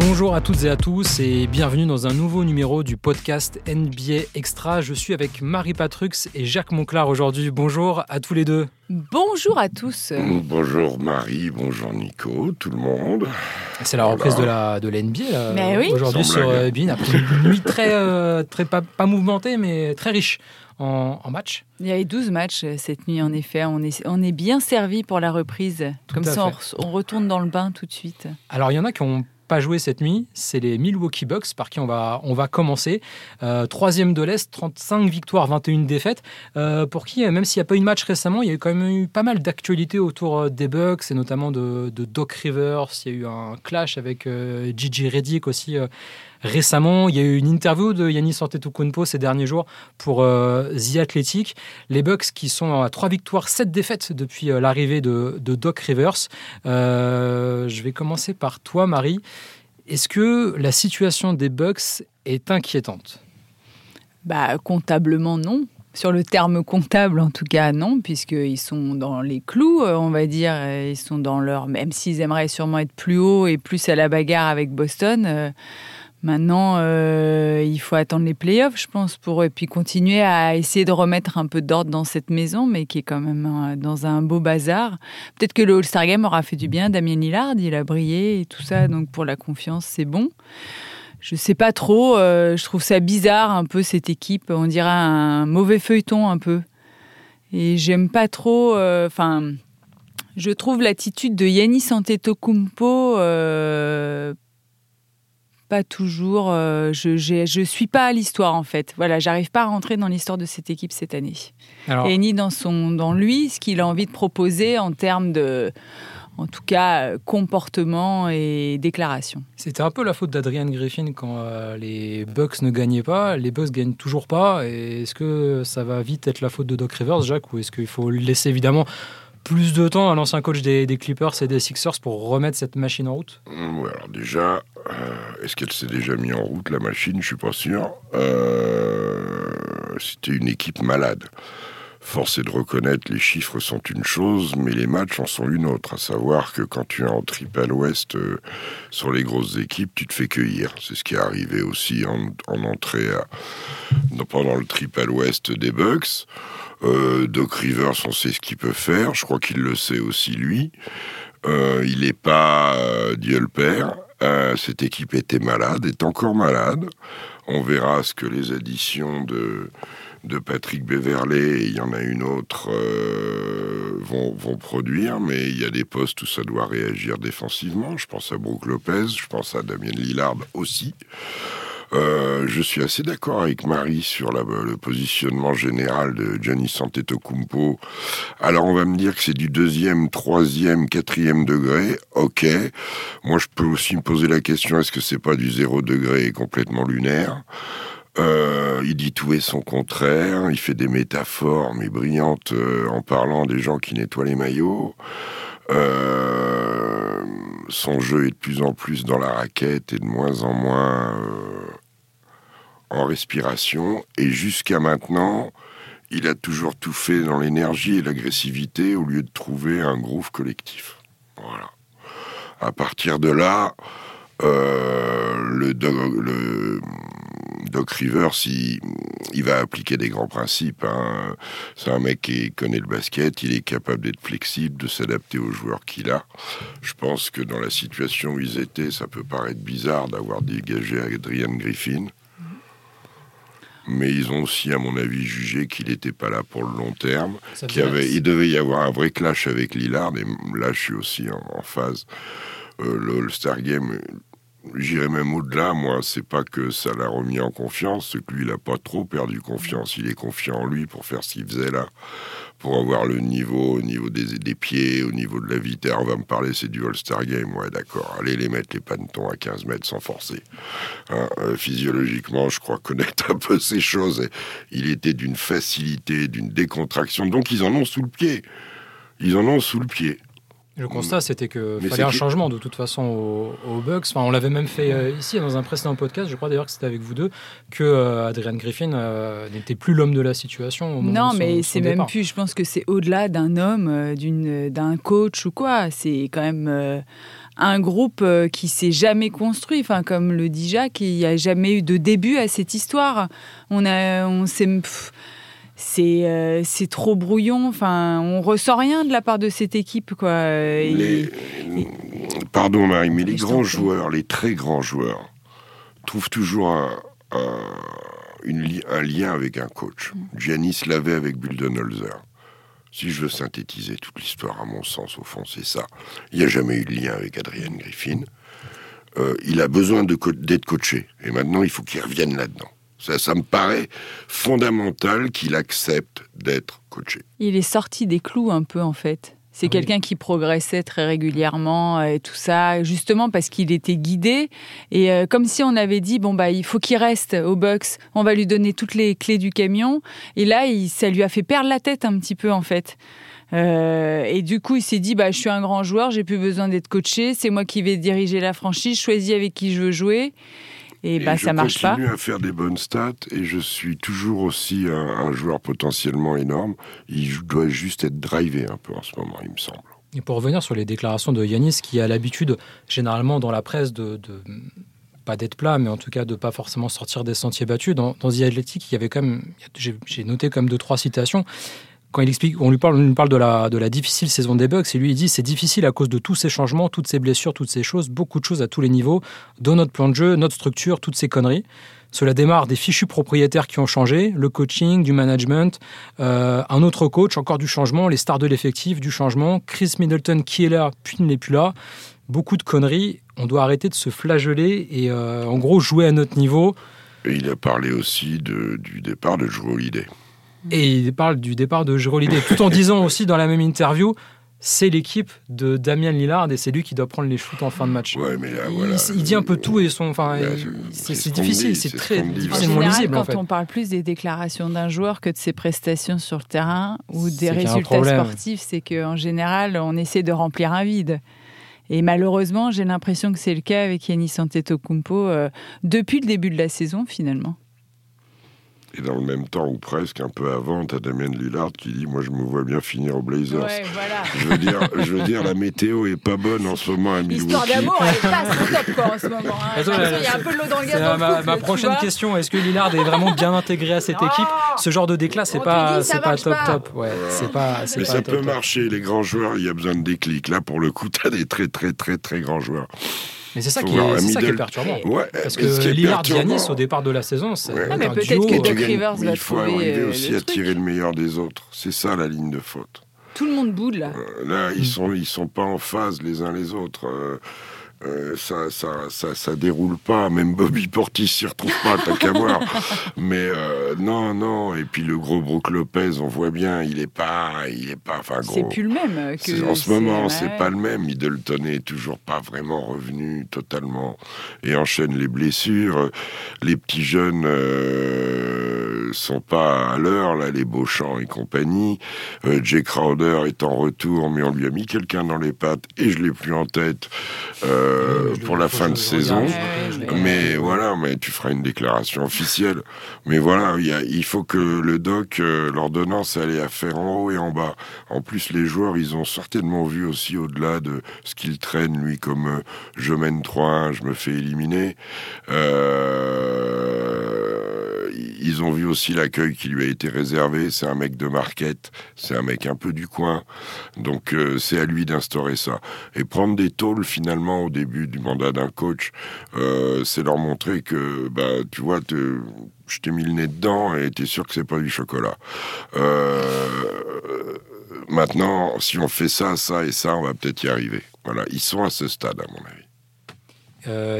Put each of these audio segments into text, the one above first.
Bonjour à toutes et à tous et bienvenue dans un nouveau numéro du podcast NBA Extra. Je suis avec Marie Patrux et Jacques Monclar aujourd'hui. Bonjour à tous les deux. Bonjour à tous. Bonjour Marie, bonjour Nico, tout le monde. C'est la reprise de la de l'NBA Mais oui. aujourd'hui sur euh, BeIN après une nuit très euh, très pas, pas mouvementée mais très riche en, en matchs. Il y avait 12 matchs euh, cette nuit, en effet. On est, on est bien servi pour la reprise. Comme ça, on retourne dans le bain tout de suite. Alors il y en a qui ont pas joué cette nuit, c'est les Milwaukee Bucks par qui on va, on va commencer. Euh, troisième de l'Est, 35 victoires, 21 défaites. Euh, pour qui, euh, même s'il n'y a pas eu de match récemment, il y a quand même eu pas mal d'actualités autour des Bucks et notamment de, Doc Rivers. Il y a eu un clash avec Gigi Reddick aussi récemment. Il y a eu une interview de Yannis Antetokounmpo ces derniers jours pour The Athletic. Les Bucks qui sont à 3 victoires, 7 défaites depuis l'arrivée de, Doc Rivers. Je vais commencer par toi, Marie. Est-ce que la situation des Bucks est inquiétante? Bah, comptablement, non. Sur le terme comptable, en tout cas, non, puisqu'ils sont dans les clous, euh, on va dire. euh, Ils sont dans leur. Même s'ils aimeraient sûrement être plus haut et plus à la bagarre avec Boston. Maintenant, euh, il faut attendre les playoffs, je pense, pour et puis continuer à essayer de remettre un peu d'ordre dans cette maison, mais qui est quand même euh, dans un beau bazar. Peut-être que le All-Star Game aura fait du bien. Damien Lillard, il a brillé et tout ça, donc pour la confiance, c'est bon. Je sais pas trop, euh, je trouve ça bizarre un peu cette équipe, on dirait un mauvais feuilleton un peu. Et j'aime pas trop, enfin, je trouve l'attitude de Yannis Antetokounmpo pas toujours. euh, je, je suis pas à l'histoire en fait. Voilà, j'arrive pas à rentrer dans l'histoire de cette équipe cette année. Alors, Et ni dans son, dans lui, ce qu'il a envie de proposer en termes de, en tout cas, comportement et déclaration. c'était un peu la faute d'Adrian Griffin quand euh, les Bucks ne gagnaient pas. Les Bucks gagnent toujours pas. Est-ce que ça va vite être la faute de Doc Rivers, Jacques, ou est-ce qu'il faut laisser évidemment plus de temps à l'ancien coach des, Clippers et des Sixers pour remettre cette machine en route Hum, ouais, alors déjà, euh, est-ce qu'elle s'est déjà mise en route, la machine? Je suis pas sûr. Euh, C'était une équipe malade. Force est de reconnaître, les chiffres sont une chose, mais les matchs en sont une autre. À savoir que quand tu es en triple ouest euh, sur les grosses équipes, tu te fais cueillir. C'est ce qui est arrivé aussi en, en entrée à- pendant le triple ouest des Bucks. Euh, Doc Rivers, on sait ce qu'il peut faire. Je crois qu'il le sait aussi lui. Euh, il n'est pas euh, Dieu le Père. Cette équipe était malade, est encore malade. On verra ce que les additions de, de Patrick Beverley, et il y en a une autre, euh, vont, vont produire. Mais il y a des postes où ça doit réagir défensivement. Je pense à Brook Lopez, je pense à Damien Lillard aussi. Euh, je suis assez d'accord avec Marie sur la- le positionnement général de Giannis Antetokounmpo. Alors on va me dire que c'est du deuxième, troisième, quatrième degré. Ok. Moi je peux aussi me poser la question est-ce que c'est pas du zéro degré complètement lunaire? Euh, il dit tout et son contraire, il fait des métaphores mais brillantes euh, en parlant des gens qui nettoient les maillots. Euh, son jeu est de plus en plus dans la raquette et de moins en moins euh, en respiration. Et jusqu'à maintenant, il a toujours tout fait dans l'énergie et l'agressivité au lieu de trouver un groove collectif. Voilà. À partir de là, euh, le, le Doc Rivers, il, il va appliquer des grands principes. hein. C'est un mec qui connaît le basket, il est capable d'être flexible, de s'adapter aux joueurs qu'il a. Je pense que dans la situation où ils étaient, ça peut paraître bizarre d'avoir dégagé Adrian Griffin. Mais ils ont aussi, à mon avis, jugé qu'il n'était pas là pour le long terme. Qu'il avait, il devait y avoir un vrai clash avec Lillard. Et là, je suis aussi en, en phase. Euh, le All-Star Game, j'irais même au-delà. Moi, c'est pas que ça l'a remis en confiance. C'est que lui, il a pas trop perdu confiance. Il est confiant en lui pour faire ce qu'il faisait là. Pour avoir le niveau, au niveau des, des pieds, au niveau de la vitesse. On va me parler, c'est du All-Star Game. Ouais, d'accord. Allez les mettre les pantons à 15 mètres sans forcer. Hein, euh, physiologiquement, je crois connaître un peu ces choses. Et il était d'une facilité, d'une décontraction. Donc, ils en ont sous le pied. Ils en ont sous le pied. Le constat, c'était qu'il Mais fallait un changement de toute façon aux, aux Bucks. Enfin, on l'avait même fait euh, ici dans un précédent podcast. Je crois d'ailleurs que c'était avec vous deux que euh, Adrian Griffin euh, n'était plus l'homme de la situation. Au moment Non, de son- mais c'est même plus. Je pense que c'est au-delà d'un homme, euh, d'une, d'un coach ou quoi. C'est quand même euh, un groupe qui s'est jamais construit. Enfin, comme le dit Jacques, il n'y a jamais eu de début à cette histoire. On a, on s'est, c'est euh, c'est trop brouillon. Enfin, on ressent rien de la part de cette équipe, quoi. Les- Pardon Marie, mais les grands joueurs, les très grands joueurs, trouvent toujours un, un- une li- un lien avec un coach. Giannis l'avait avec Buldenholzer. Si je veux synthétiser toute l'histoire, à mon sens, au fond, c'est ça. Il n'y a jamais eu de lien avec Adrian Griffin. Euh, il a besoin co- d'être coaché. Et maintenant, il faut qu'il revienne là-dedans. Ça, ça me paraît fondamental qu'il accepte d'être coaché. Il est sorti des clous un peu en fait. C'est Ah oui. quelqu'un qui progressait très régulièrement euh, et tout ça, justement parce qu'il était guidé et euh, comme si on avait dit bon bah il faut qu'il reste au Bucks, on va lui donner toutes les clés du camion et là il, ça lui a fait perdre la tête un petit peu en fait. Euh, et du coup il s'est dit bah je suis un grand joueur, j'ai plus besoin d'être coaché, c'est moi qui vais diriger la franchise, je choisis avec qui je veux jouer et, bah je ça marche pas. continue à faire des bonnes stats et je suis toujours aussi un, un joueur potentiellement énorme. Il doit juste être drivé un peu en ce moment, il me semble. Et pour revenir sur les déclarations de Yanis, qui a l'habitude, généralement dans la presse, de, de- pas d'être plat, mais en tout cas de pas forcément sortir des sentiers battus. Dans, dans The Athletic, il y avait quand même, j'ai noté comme deux trois citations. Quand il explique, on lui parle, on lui parle de la, difficile saison des Bucks, et lui il dit c'est difficile à cause de tous ces changements, toutes ces blessures, toutes ces choses, beaucoup de choses à tous les niveaux, dans notre plan de jeu, notre structure, toutes ces conneries. Cela démarre des fichus propriétaires qui ont changé, le coaching, du management, euh, un autre coach, encore du changement, les stars de l'effectif, du changement, Chris Middleton qui est là, puis n'est plus là. Beaucoup de conneries. On doit arrêter de se flageller et euh, en gros jouer à notre niveau. Et il a parlé aussi du départ de Drew Holiday. Et il parle du départ de Jrue Holiday, tout en disant aussi dans la même interview, c'est l'équipe de Damien Lillard et c'est lui qui doit prendre les shoots en fin de match. Ouais, mais là, il, voilà. il dit un peu tout et son, enfin, c'est- ce difficile, c'est ce très difficilement général, lisible quand en fait. on parle plus des déclarations d'un joueur que de ses prestations sur le terrain ou des résultats sportifs, c'est qu'en général, on essaie de remplir un vide. Et malheureusement, j'ai l'impression que c'est le cas avec Yanis Antetokounmpo euh, depuis le début de la saison, finalement. Et dans le même temps, ou presque, un peu avant, t'as Damien Lillard qui dit Moi, je me vois bien finir aux Blazers. voilà. Je, veux dire, je veux dire, la météo est pas bonne en ce moment à L'histoire Milwaukee. d'amour, elle est pas top quoi, en ce moment. hein. Attends, qu'il y a un peu de l'eau dans le gaz dans le ma, couple, ma tu prochaine question. Est-ce que Lillard est vraiment bien intégré à cette Non équipe? Ce genre de déclat, c'est pas, c'est pas top pas. top. Ouais, c'est pas, c'est Mais pas ça top, peut top. marcher, les grands joueurs, il y a besoin de déclic. Là, pour le coup, t'as des très, très, très, très grands joueurs. Mais c'est ça, qui est, ça qui est middle- perturbant. Ouais, Parce que Lillard Giannis au départ de la saison, c'est Ouais. Ah, mais peut-être duo, que euh, Doc Rivers mais va il faut arriver euh, aussi à tirer le meilleur des autres. C'est ça la ligne de faute. Tout le monde boude là. Euh, Là, ils sont, ils sont pas en phase les uns les autres. Euh, ça, ça, ça, ça déroule pas. Même Bobby Portis s'y retrouve pas, t'as qu'à voir. Mais euh, non, non. Et puis le gros Brook Lopez, on voit bien, il est pas, il est pas, enfin C'est gros. plus le même. C'est- Que en ce moment, c'est pas le même. Middleton est toujours pas vraiment revenu totalement et enchaîne les blessures. Les petits jeunes euh, sont pas à l'heure, là, les Beauchamp et compagnie. Euh, Jay Crowder est en retour, mais on lui a mis quelqu'un dans les pattes et je l'ai plus en tête euh, pour la fin de saison. Mais voilà, mais tu feras une déclaration officielle. Mais voilà, il, y a- il faut que le doc, euh, l'ordonnance, elle est à faire en haut et en bas. En plus, les joueurs, ils ont certainement vu aussi au-delà de ce qu'il traîne, lui, comme euh, je mène 3-1, je me fais éliminer. Euh, ils ont vu aussi l'accueil qui lui a été réservé. C'est un mec de market, c'est un mec un peu du coin. Donc euh, c'est à lui d'instaurer ça. Et prendre des tôles finalement au début du mandat d'un coach, euh, c'est leur montrer que, bah, tu vois, je t'ai mis le nez dedans et t'es sûr que c'est pas du chocolat. Euh, maintenant, si on fait ça, ça et ça, on va peut-être y arriver. Voilà, ils sont à ce stade, à mon avis.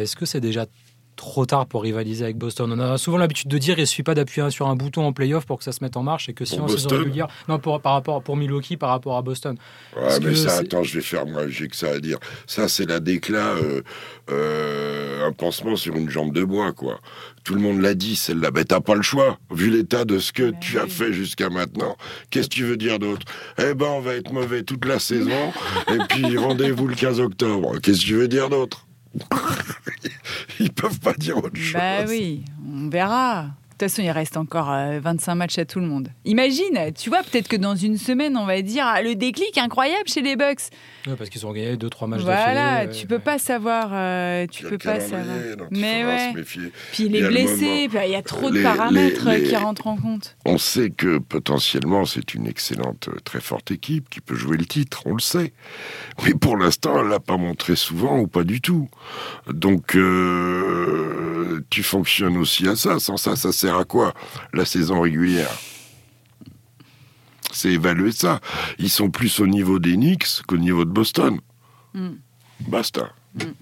Est-ce que c'est déjà trop tard pour rivaliser avec Boston On a souvent l'habitude de dire il ne suffit pas d'appuyer sur un bouton en playoff pour que ça se mette en marche et que si Pour en saison Boston régulière. Non, pour, par rapport, pour Milwaukee par rapport à Boston. Ouais, Parce mais que ça, attends, je vais faire moi, j'ai que ça à dire. Ça, c'est la déclat, euh, euh, un pansement sur une jambe de bois, quoi. Tout le monde l'a dit, celle-là. Ben, t'as pas le choix, vu l'état de ce que Mais tu as fait jusqu'à maintenant. Qu'est-ce que tu veux dire d'autre? Eh ben, on va être mauvais toute la saison, et puis rendez-vous le 15 octobre. Qu'est-ce que tu veux dire d'autre? Ils peuvent pas dire autre chose. Bah oui, on verra. Toute façon, il reste encore 25 matchs à tout le monde. Imagine, tu vois, peut-être que dans une semaine, on va dire ah, le déclic incroyable chez les Bucks. parce qu'ils ont gagné 2-3 matchs Voilà, tu peux pas savoir. tu peux pas savoir. Mais ouais. Puis il est blessé, il y a trop de paramètres qui rentrent en compte. On sait que potentiellement, c'est une excellente, très forte équipe qui peut jouer le titre, on le sait. Mais pour l'instant, elle l'a pas montré souvent ou pas du tout. Donc, euh, tu fonctionnes aussi à ça. Sans ça, ça sert à quoi la saison régulière? C'est évaluer ça. Ils sont plus au niveau des Knicks qu'au niveau de Boston. Mm. Basta. Mm.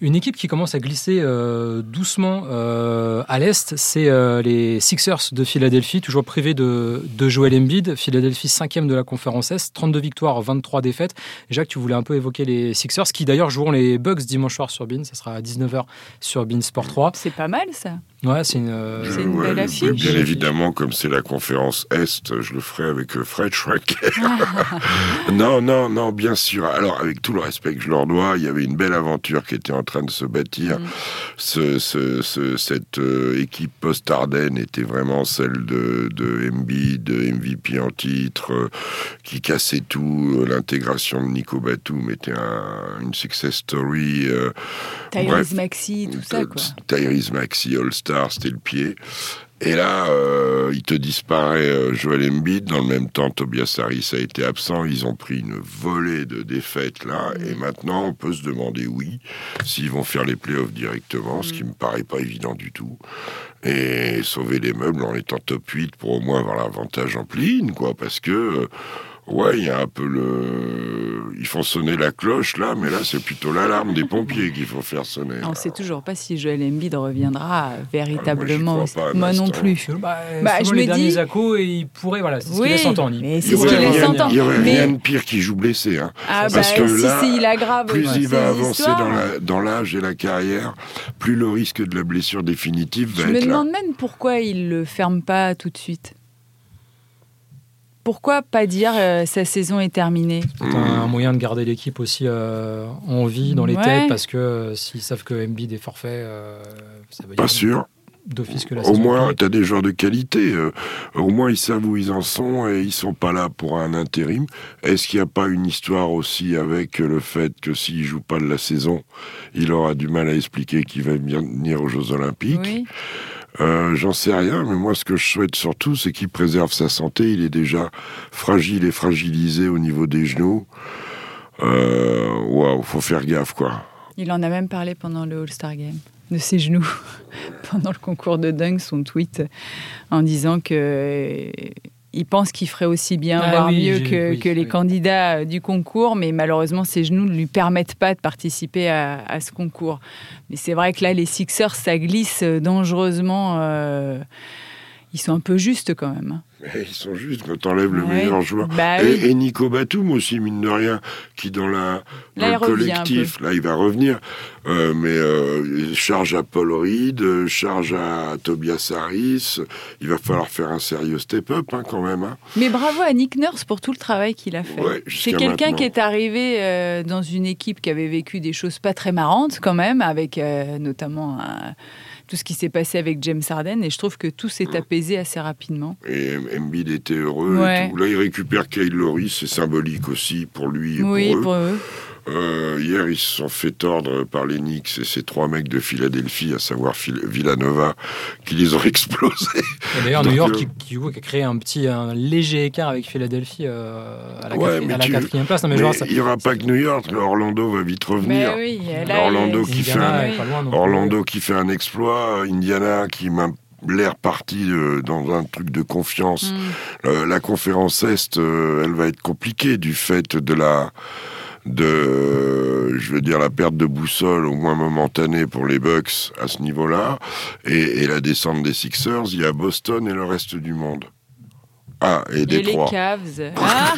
Une équipe qui commence à glisser euh, doucement euh, à l'Est, c'est euh, les Sixers de Philadelphie, toujours privés de, de Joel Embiid. Philadelphie, cinquième de la conférence Est, 32 victoires, 23 défaites. Jacques, tu voulais un peu évoquer les Sixers, qui d'ailleurs joueront les Bucks dimanche soir sur Bean. Ça sera à 19h sur Bean Sport 3. C'est pas mal, ça. Ouais, c'est une, euh, une belle affiche. Bien évidemment, comme c'est la conférence Est, je le ferai avec euh, Fred Schreck. non, non, non, bien sûr. Alors, avec tout le respect que je leur dois, il y avait une belle aventure qui était en train de se bâtir. Mm. Ce, ce, cette euh, équipe post-Ardennes était vraiment celle de, de MB, de MVP en titre, qui cassait tout. L'intégration de Nico Batum était un, une success story. Tyrese Maxi, tout ça, quoi. Tyrese Maxi, All-Star c'était le pied. Et là, euh, il te disparaît euh, Joel Embiid. Dans le même temps, Tobias Harris a été absent. Ils ont pris une volée de défaites là. Et maintenant, on peut se demander, oui, s'ils vont faire les playoffs directement, ce qui me paraît pas évident du tout. Et sauver les meubles en étant top 8 pour au moins avoir l'avantage en pline, quoi. Parce que... Euh, Ouais, il y a un peu le. Ils font sonner la cloche là, mais là c'est plutôt l'alarme des pompiers qu'il faut faire sonner. On ne sait toujours pas si Joel Embiid reviendra véritablement. moi, non plus. Bah, bah je les me dis. et il pourrait, voilà, c'est ce qu'il laisse entendre. Mais c'est ce qu'il laisse entendre. Il y aurait rien de pire qui joue blessé. Hein. Ah, Parce bah, que là, si, il aggrave plus il va avancer dans l'âge et la carrière, plus le risque de la blessure définitive va je être. Je me demande même pourquoi il le ferme pas tout de suite pourquoi pas dire euh, sa saison est terminée? C'est un moyen de garder l'équipe aussi euh, en vie dans les têtes parce que euh, s'ils savent que Embiid est forfait, ça veut dire. Pas sûr. D'office que la Au moins, tu as des joueurs de qualité. au moins, ils savent où ils en sont et ils sont pas là pour un intérim. Est-ce qu'il n'y a pas une histoire aussi avec le fait que s'il joue pas de la saison, il aura du mal à expliquer qu'il va venir aux Jeux Olympiques? Oui. Euh, j'en sais rien, mais moi ce que je souhaite surtout, c'est qu'il préserve sa santé. Il est déjà fragile et fragilisé au niveau des genoux. Euh, waouh, faut faire gaffe, quoi. Il en a même parlé pendant le All-Star Game, de ses genoux, pendant le concours de dunk, son tweet, en disant que il pense qu'il ferait aussi bien, ah voire mieux que, les candidats euh, du concours, mais malheureusement, ses genoux ne lui permettent pas de participer à, ce concours. Mais c'est vrai que là, les Sixers, ça glisse dangereusement. Euh, ils sont un peu justes quand même. Ils sont justes quand t'enlèves le meilleur joueur. Bah et, Nico Batum aussi, mine de rien, qui dans, la, le collectif, là il va revenir, euh, mais euh, charge à Paul Reed, charge à Tobias Harris, il va falloir faire un sérieux step-up hein, quand même. Hein. Mais bravo à Nick Nurse pour tout le travail qu'il a fait. C'est quelqu'un qui est arrivé euh, dans une équipe qui avait vécu des choses pas très marrantes quand même, avec notamment un tout ce qui s'est passé avec James Harden et je trouve que tout s'est apaisé assez rapidement. Et Embiid était heureux. Là, il récupère Kyle Lowry, c'est symbolique aussi pour lui et oui, pour eux. Pour eux. Euh, hier, ils se sont fait tordre par les Knicks et ces trois mecs de Philadelphie, à savoir Villanova, qui les ont explosés. D'ailleurs, New York euh, qui, a créé un petit, un léger écart avec Philadelphie euh, à la, quatrième place. mais, il n'y aura pas que New York, Orlando va vite revenir. Oui, Orlando, qui, fait un, Orlando qui fait un exploit, Indiana qui m'a l'air parti dans un truc de confiance. Hmm. la conférence Est, elle va être compliquée du fait de la de, je veux dire, la perte de boussole au moins momentanée pour les Bucks à ce niveau-là, et, la descente des Sixers, il y a Boston et le reste du monde. Ah, et, et les Cavs. Ah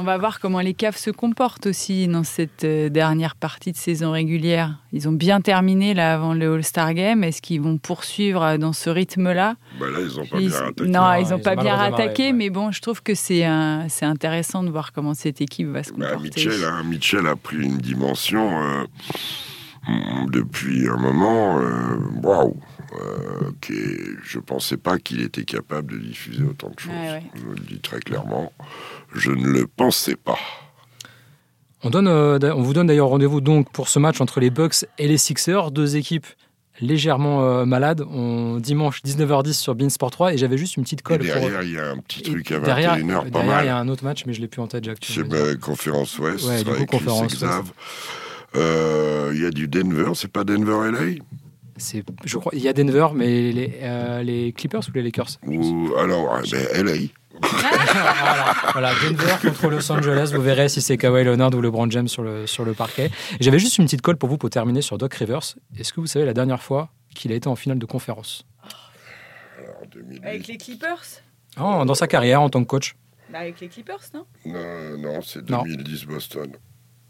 On va voir comment les Cavs se comportent aussi dans cette euh, dernière partie de saison régulière. Ils ont bien terminé là avant le All-Star Game. Est-ce qu'ils vont poursuivre euh, dans ce rythme-là? Bah Là, ils n'ont pas bien attaqué. Non, ils n'ont pas bien attaqué, mais bon, je trouve que c'est intéressant de voir comment cette équipe va se bah, comporter. Bah, Mitchell, a pris une dimension euh, depuis un moment. Waouh Euh, qui est- je pensais pas qu'il était capable de diffuser autant de choses. Ouais, ouais. Je le dis très clairement. Je ne le pensais pas. On, donne, euh, on vous donne d'ailleurs rendez-vous donc pour ce match entre les Bucks et les Sixers, deux équipes légèrement euh, malades. On, dimanche 19h10 sur Beansport 3 et j'avais juste une petite Et colle derrière, il y a un petit Et truc à derrière, 21h, pas derrière, il y a mal. un autre match, mais je l'ai plus en tête, Jacques. C'est bah, Conférence Ouest, Ouais, ce du sera coup, avec Conférence. Euh, Il y a du Denver, c'est pas Denver LA C'est, je crois, il y a Denver, mais les, euh, les Clippers ou les Lakers? Ou alors ah, ben, LA. voilà, voilà, Denver contre Los Angeles. Vous verrez si c'est Kawhi Leonard ou LeBron James sur le, sur le parquet. Et J'avais juste une petite colle pour vous pour terminer sur Doc Rivers. Est-ce que vous savez la dernière fois qu'il a été en finale de conférence? Alors, 2008. Avec les Clippers? Oh, Dans sa carrière en tant que coach, Bah, Avec les Clippers, non? Non, non, c'est Non. 2010 Boston.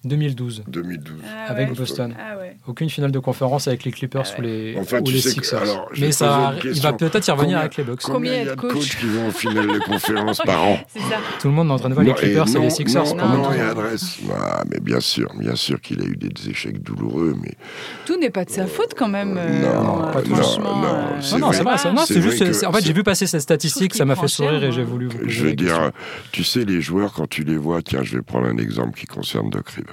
2012. 2012. Ah Avec ouais. Boston. Ah ouais. Aucune finale de conférence avec les Clippers Ah ou les, Enfin, ou tu les sais que- Sixers. alors, Mais ça, il va peut-être y revenir Combien- avec les Bucks. Combien il y a de coachs coachs qui vont en finale de conférence par an ça. Tout le monde est en train de voir les Non, Clippers et, non, les Sixers. Non, non, temps. et adresse. Ah, mais bien sûr, bien sûr qu'il a eu des échecs douloureux, mais Tout n'est pas de sa faute quand même. euh, Non, euh, pas tout. franchement, Non, non, euh, c'est Non, non, c'est vrai. c'est- non, juste. En fait, j'ai vu passer cette statistique, ça m'a fait sourire et j'ai moi. voulu vous je veux dire, tu sais, les joueurs, quand tu les vois, tiens, je vais prendre un exemple qui concerne Doc Rivers.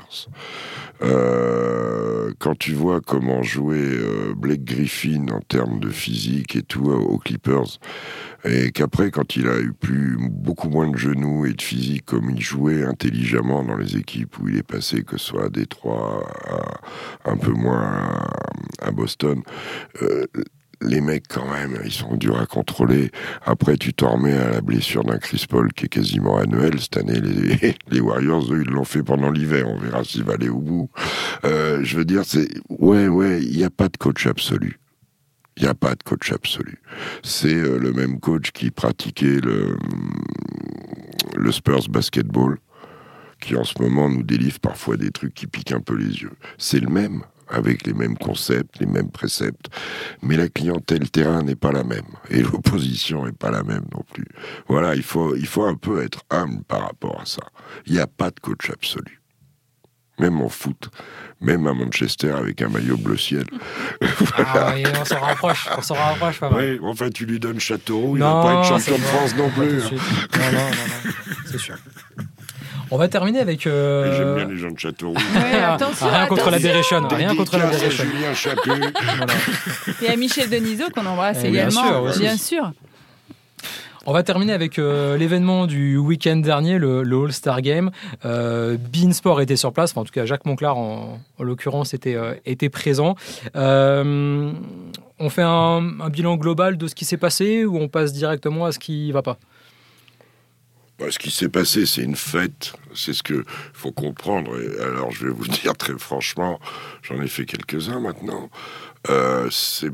Euh, quand tu vois comment jouait euh, Blake Griffin en termes de physique et tout euh, aux Clippers, et qu'après, quand il a eu plus beaucoup moins de genoux et de physique, comme il jouait intelligemment dans les équipes où il est passé, que ce soit à Détroit, un peu moins à, à Boston, euh, les mecs, quand même, ils sont durs à contrôler. Après, tu t'en remets à la blessure d'un Chris Paul qui est quasiment annuel. Cette année, les, Warriors, eux, ils l'ont fait pendant l'hiver. On verra s'il va aller au bout. Euh, je veux dire, c'est, ouais, ouais, il n'y a pas de coach absolu. Il n'y a pas de coach absolu. C'est euh, le même coach qui pratiquait le, le Spurs basketball, qui en ce moment nous délivre parfois des trucs qui piquent un peu les yeux. C'est le même, avec les mêmes concepts, les mêmes préceptes, mais la clientèle terrain n'est pas la même, et l'opposition n'est pas la même non plus. Voilà, il faut, il faut un peu être humble par rapport à ça. Il n'y a pas de coach absolu. Même en foot, même à Manchester avec un maillot bleu ciel. Ah oui, on s'en rapproche, on s'en rapproche pas mal. Ouais, enfin, tu lui donnes Châteauroux, il Non, va pas être champion de. France non plus. hein. non, non, non, c'est sûr. On va terminer avec. euh, Et J'aime bien les gens de Châteauroux. Ouais, attention, rien contre la. Déréchonne, rien contre la à Déréchonne. Julien Chaput. Voilà. Il y a Michel Denisot qu'on embrasse Eh, bien également. sûr, aussi. bien sûr. On va terminer avec euh, l'événement du week-end dernier, le, le All-Star Game. Euh, Beansport était sur place, enfin, en tout cas Jacques Monclar en, en l'occurrence était, euh, était présent. Euh, on fait un, un bilan global de ce qui s'est passé ou on passe directement à ce qui va pas? Bah, ce qui s'est passé, c'est une fête. C'est ce que faut comprendre. Et alors, je vais vous dire très franchement, j'en ai fait quelques-uns maintenant. Euh, c'est-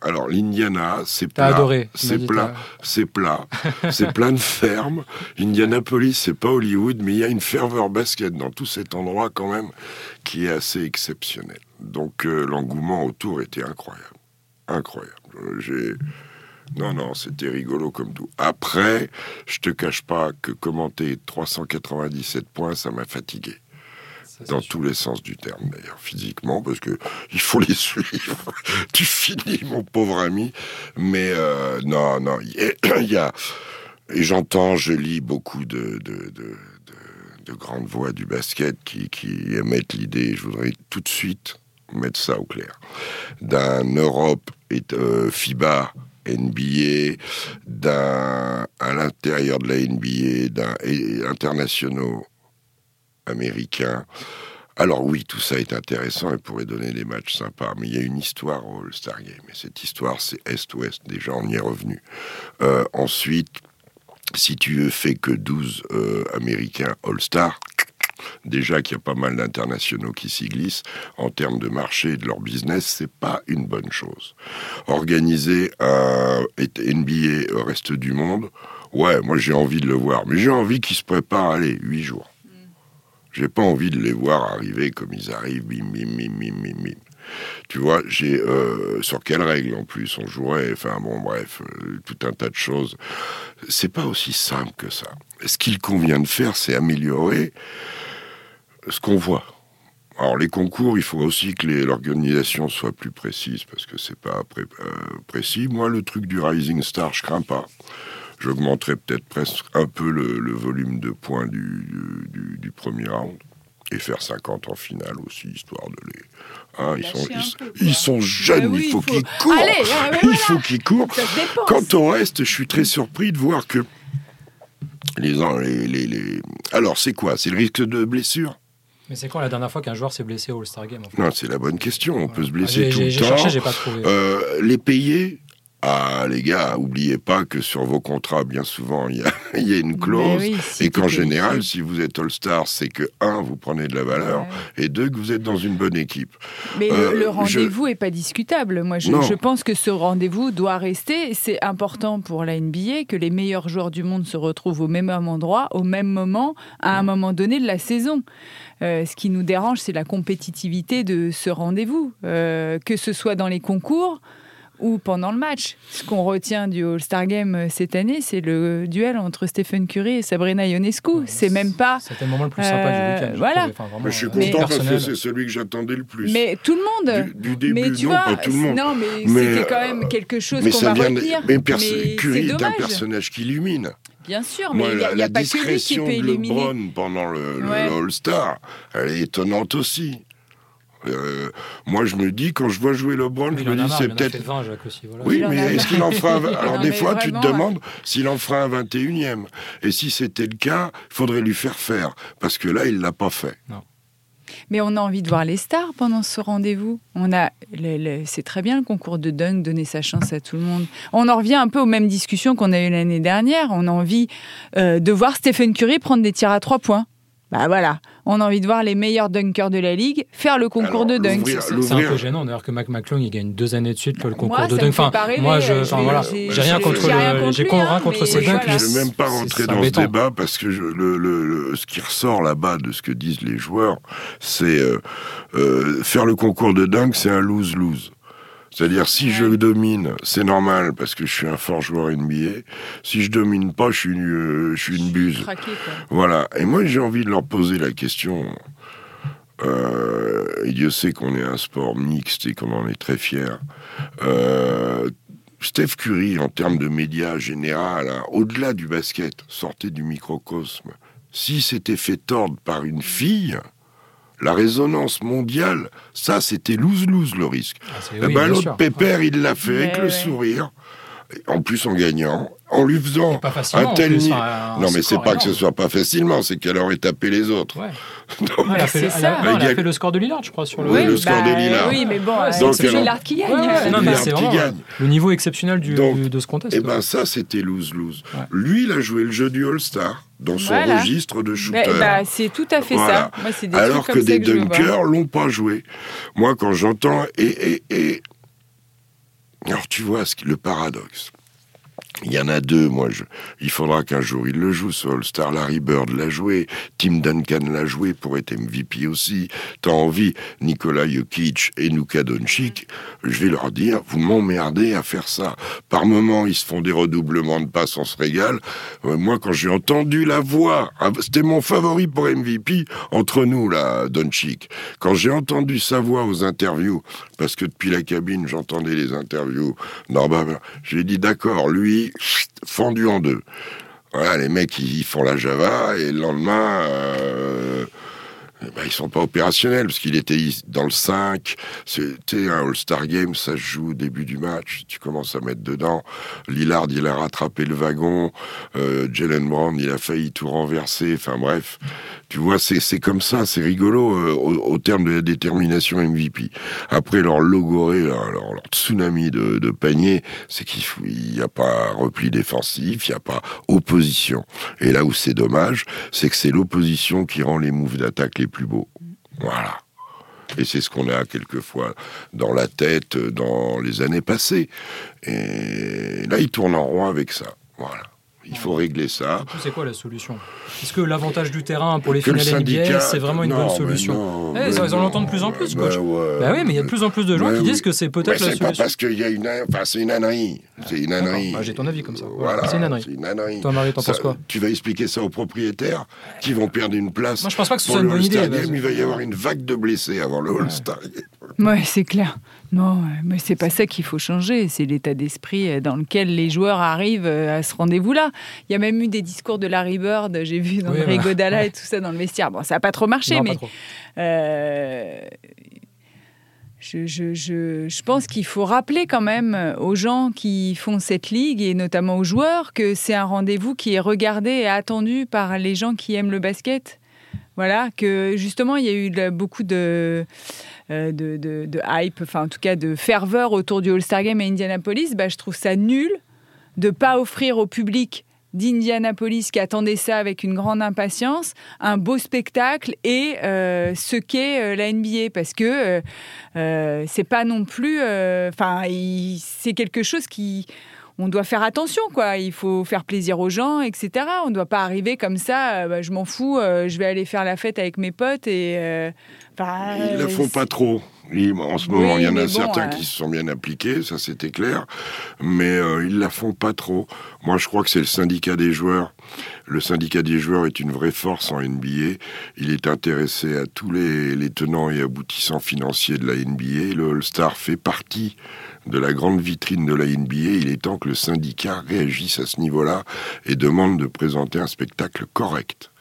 alors, l'Indiana, c'est T'as plat. C'est plat. C'est plat. c'est plein de fermes. Indianapolis, c'est pas Hollywood, mais il y a une ferveur basket dans tout cet endroit quand même qui est assez exceptionnel. Donc, euh, l'engouement autour était incroyable. Incroyable. Euh, J'ai. Non, non, c'était rigolo comme tout. Après, je te cache pas que commenter 397 points, ça m'a fatigué. Ça, Dans sûr. tous les sens du terme, d'ailleurs, physiquement, parce que il faut les suivre. tu finis, mon pauvre ami. Mais euh, non, non, il y a-. Et j'entends, je lis beaucoup de, de, de, de- de grandes voix du basket qui, qui émettent l'idée, je voudrais tout de suite mettre ça au clair, d'un Europe et euh, FIBA NBA, d'un à l'intérieur de la NBA, d'un internationaux américains. Alors oui, tout ça est intéressant et pourrait donner des matchs sympas, mais il y a une histoire au All-Star Game. Et cette histoire, c'est Est-Ouest. Déjà, on y est revenu. Euh, ensuite, si tu fais que 12 euh, Américains All-Star, déjà qu'il y a pas mal d'internationaux qui s'y glissent, en termes de marché et de leur business, c'est pas une bonne chose. Organiser un NBA au reste du monde, ouais, moi j'ai envie de le voir, mais j'ai envie qu'ils se préparent, allez, 8 jours. J'ai pas envie de les voir arriver comme ils arrivent, bim, bim, bim, bim, bim, bim. Tu vois, j'ai euh, sur quelles règles en plus on jouerait, enfin bon, bref, euh, tout un tas de choses. C'est pas aussi simple que ça. Ce qu'il convient de faire, c'est améliorer ce qu'on voit. Alors les concours, il faut aussi que l'organisation soit plus précise parce que c'est pas euh, précis. Moi, le truc du Rising Star, je crains pas. J'augmenterai peut-être presque un peu le, volume de points du, du, premier round et faire 50 en finale aussi, histoire de les. Hein, ils, sont, ils, sont jeunes, il faut, qu'ils courent. il faut qu'ils courent. Quant au reste, je suis très surpris de voir que les, les, les... alors c'est quoi? C'est le risque de blessure? Mais c'est quand la dernière fois qu'un joueur s'est blessé au All-Star Game Non, c'est la bonne question. On peut se blesser tout le temps. J'ai cherché, j'ai pas trouvé. Euh, les payer, ah, les gars, oubliez pas que sur vos contrats, bien souvent, il y a, une clause. et qu'en général, si vous êtes All-Star, c'est que, un, vous prenez de la valeur, et deux, que vous êtes dans une bonne équipe. Mais le, euh, rendez-vous n'est pas discutable. Moi, je, je, pense que ce rendez-vous doit rester. C'est important pour la NBA que les meilleurs joueurs du monde se retrouvent au même endroit, au même moment, à un moment donné de la saison. Euh, ce qui nous dérange, c'est la compétitivité de ce rendez-vous, euh, que ce soit dans les concours ou pendant le match. Ce qu'on retient du All-Star Game euh, cette année, c'est le duel entre Stephen Curry et Sabrina Ionescu. c'est même pas. C'était le moment le plus sympa du week-end. Je voilà. je suis content parce que c'est celui que j'attendais le plus. Mais tout le monde. Du, début, mais tu non, vois, pas tout le monde. Non, mais, c'était quand même quelque chose qu'on va retenir. Mais, Curry est, un personnage qui illumine. Bien sûr, mais il n'y a, a, pas que lui qui peut éliminer. LeBron pendant le, le All-Star, elle est étonnante aussi. Euh, moi, je me dis, quand je vois jouer LeBron, je me dis, c'est peut-être. Oui, mais est-ce qu'il en fera un... Alors, des fois, tu te demandes s'il en fera un 21e. Et si c'était le cas, il faudrait lui faire faire. Parce que là, il ne l'a pas fait. Non. Mais on a envie de voir les stars pendant ce rendez-vous. On a, c'est très bien le concours de dunk, donner sa chance à tout le monde. On en revient un peu aux mêmes discussions qu'on a eues l'année dernière. On a envie euh, de voir Stephen Curry prendre des tirs à trois points. Bah voilà, on a envie de voir les meilleurs dunkers de la ligue faire le concours de dunk. C'est un peu gênant d'ailleurs que Mac McClung il gagne deux années de suite le concours de dunk. Enfin, moi, je, voilà, j'ai rien contre, j'ai rien contre ces dunks. Je ne vais même pas rentrer dans ce débat parce que le, ce qui ressort là-bas de ce que disent les joueurs, c'est euh, euh, faire le concours de dunk, c'est un lose-lose. C'est-à-dire, si je domine, c'est normal parce que je suis un fort joueur NBA. Si je domine pas, je suis une, euh, je suis une buse. Voilà. Et moi, j'ai envie de leur poser la question. Euh, et Dieu sait qu'on est un sport mixte et qu'on en est très fier. Euh, Steph Curry, en termes de médias général, hein, au-delà du basket, sortait du microcosme. Si c'était fait tordre par une fille, la résonance mondiale, ça, c'était lose-lose le risque. Ah, eh ben, l'autre pépère, il l'a fait avec le sourire, en plus en gagnant, en lui faisant un tel nid. non, mais c'est pas que ce soit pas facilement, c'est qu'elle aurait tapé les autres. elle, a fait, le score de Lillard, je crois, sur le. Oui, le score de bah, Lillard. Oui, mais bon, c'est Lillard qui gagne. non, mais c'est vraiment le niveau exceptionnel du, de ce contest. Et eh ben ça, c'était lose-lose. Lui, il a joué le jeu du All-Star dans son registre de shooter. Bah, c'est tout à fait ça. Alors que des dunkers l'ont pas joué. Moi, quand j'entends et, et, et alors tu vois le paradoxe. Il y en a deux, moi. Il faudra qu'un jour il le joue, ce All-Star. Larry Bird l'a joué, Tim Duncan l'a joué pour être MVP aussi. T'as envie, Nikola Jokic et Nuka Doncic, je vais leur dire, vous m'emmerdez à faire ça. Par moments, ils se font des redoublements de passes, on se régale. Euh, moi, quand j'ai entendu la voix, ah, c'était mon favori pour MVP entre nous, là, Doncic. Quand j'ai entendu sa voix aux interviews, parce que depuis la cabine, j'entendais les interviews, normalement, j'ai dit, d'accord, lui, fendu en deux. Voilà, les mecs, ils font la Java, et le lendemain, euh, eh ben, ils sont pas opérationnels parce qu'il était dans le 5. C'était un All-Star Game, ça se joue au début du match. Tu commences à mettre dedans. Lillard, il a rattrapé le wagon. Euh, Jalen Brown, il a failli tout renverser. Enfin bref, tu vois, c'est comme ça, c'est rigolo euh, au, terme de la détermination MVP. Après leur logoré, leur, leur, tsunami de, de panier, c'est qu'il n'y a pas repli défensif, il n'y a pas opposition. Et là où c'est dommage, c'est que c'est l'opposition qui rend les moves d'attaque les plus beaux. Voilà. Et c'est ce qu'on a quelquefois dans la tête dans les années passées. Et là, il tourne en rond avec ça. Voilà. Il faut régler ça. C'est quoi la solution? Est-ce que l'avantage du terrain pour les finales NBA, c'est vraiment une bonne solution? eh, Ils en entendent de plus en plus, coach. Bah, oui, mais il y a de plus en plus de gens qui disent que c'est peut-être la solution. C'est pas parce qu'il y a une. Enfin, c'est une ânerie. C'est une ânerie. J'ai ton avis comme ça. Voilà, c'est une ânerie. Toi, Marie, t'en penses quoi? Tu vas expliquer ça aux propriétaires qui vont perdre une place. Moi, je pense pas que ce soit une bonne idée. Il va y avoir une vague de blessés avant le All-Star Ouais, c'est clair. Non, mais c'est pas ça qu'il faut changer. C'est l'état d'esprit dans lequel les joueurs arrivent à ce rendez-vous-là. Il y a même eu des discours de Larry Bird, j'ai vu dans oui, Rigodala et tout ça dans le vestiaire. Bon, ça n'a pas trop marché, mais euh, je, je, je, je, pense qu'il faut rappeler quand même aux gens qui font cette ligue et notamment aux joueurs que c'est un rendez-vous qui est regardé et attendu par les gens qui aiment le basket. Voilà, que justement, il y a eu beaucoup de euh, de, de, hype, enfin en tout cas de ferveur autour du All-Star Game à Indianapolis, bah, je trouve ça nul de pas offrir au public d'Indianapolis qui attendait ça avec une grande impatience, un beau spectacle et euh, ce qu'est euh, la NBA parce que c'est pas non plus, enfin c'est quelque chose qui on doit faire attention, quoi. Il faut faire plaisir aux gens, etc. On ne doit pas arriver comme ça. Bah, je m'en fous, je vais aller faire la fête avec mes potes et ils ne font pas trop. En ce moment, il y en a certains qui se sont bien appliqués, ça c'était clair, mais euh, ils la font pas trop. Moi, je crois que c'est le syndicat des joueurs. Le syndicat des joueurs est une vraie force en NBA. Il est intéressé à tous les, les tenants et aboutissants financiers de la NBA. Le All-Star fait partie de la grande vitrine de la NBA. Il est temps que le syndicat réagisse à ce niveau-là et demande de présenter un spectacle correct.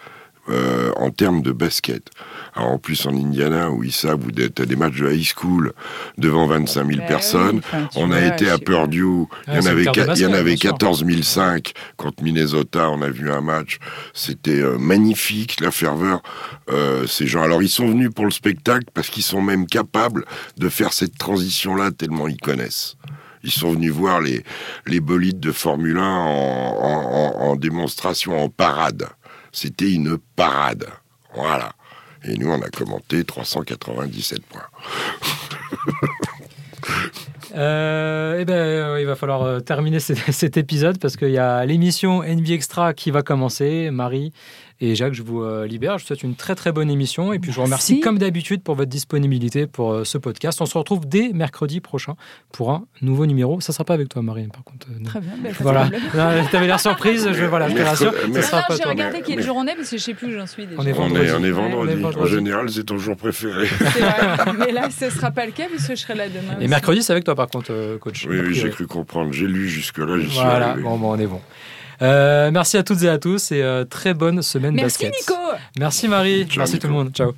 Euh, en termes de basket. Alors en plus en Indiana, où ils savent, vous êtes à des matchs de high school devant 25 000 ben personnes. on a été à Purdue, il y en avait, il y en avait 14 005 contre Minnesota. On a vu un match, c'était euh, magnifique, la ferveur. Euh, ces gens, alors ils sont venus pour le spectacle parce qu'ils sont même capables de faire cette transition-là tellement ils connaissent. Ils sont venus voir les, les bolides de Formule 1 en démonstration, en parade. C'était une parade. Voilà. Et nous, on a commenté 397 points. Euh, eh ben, euh, il va falloir euh, terminer cet, épisode parce qu'il y a l'émission NBA Extra qui va commencer. Marie et Jacques, je vous euh, libère. Je vous souhaite une très très bonne émission. Et puis je vous remercie comme d'habitude pour votre disponibilité pour euh, ce podcast. On se retrouve dès mercredi prochain pour un nouveau numéro. Ça ne sera pas avec toi, Marine, par contre. Euh, très bien. Ben, voilà. tu avais l'air surprise. Je, voilà, je te rassure. Mais, sera pas J'ai regardé quel jour on est parce que je ne sais plus où j'en suis. Déjà. On est vendredi. On est, vendredi. En général, c'est ton jour préféré. Vrai. mais là, ce ne sera pas le cas puisque je serai là demain. Et mercredi, c'est avec toi, par contre, coach. Oui, oui j'ai cru comprendre. J'ai lu jusque-là. Voilà, bon, bon, on est bon. Euh, merci à toutes et à tous et euh, très bonne semaine merci basket. Nico. Merci Marie. merci tout le monde. Ciao.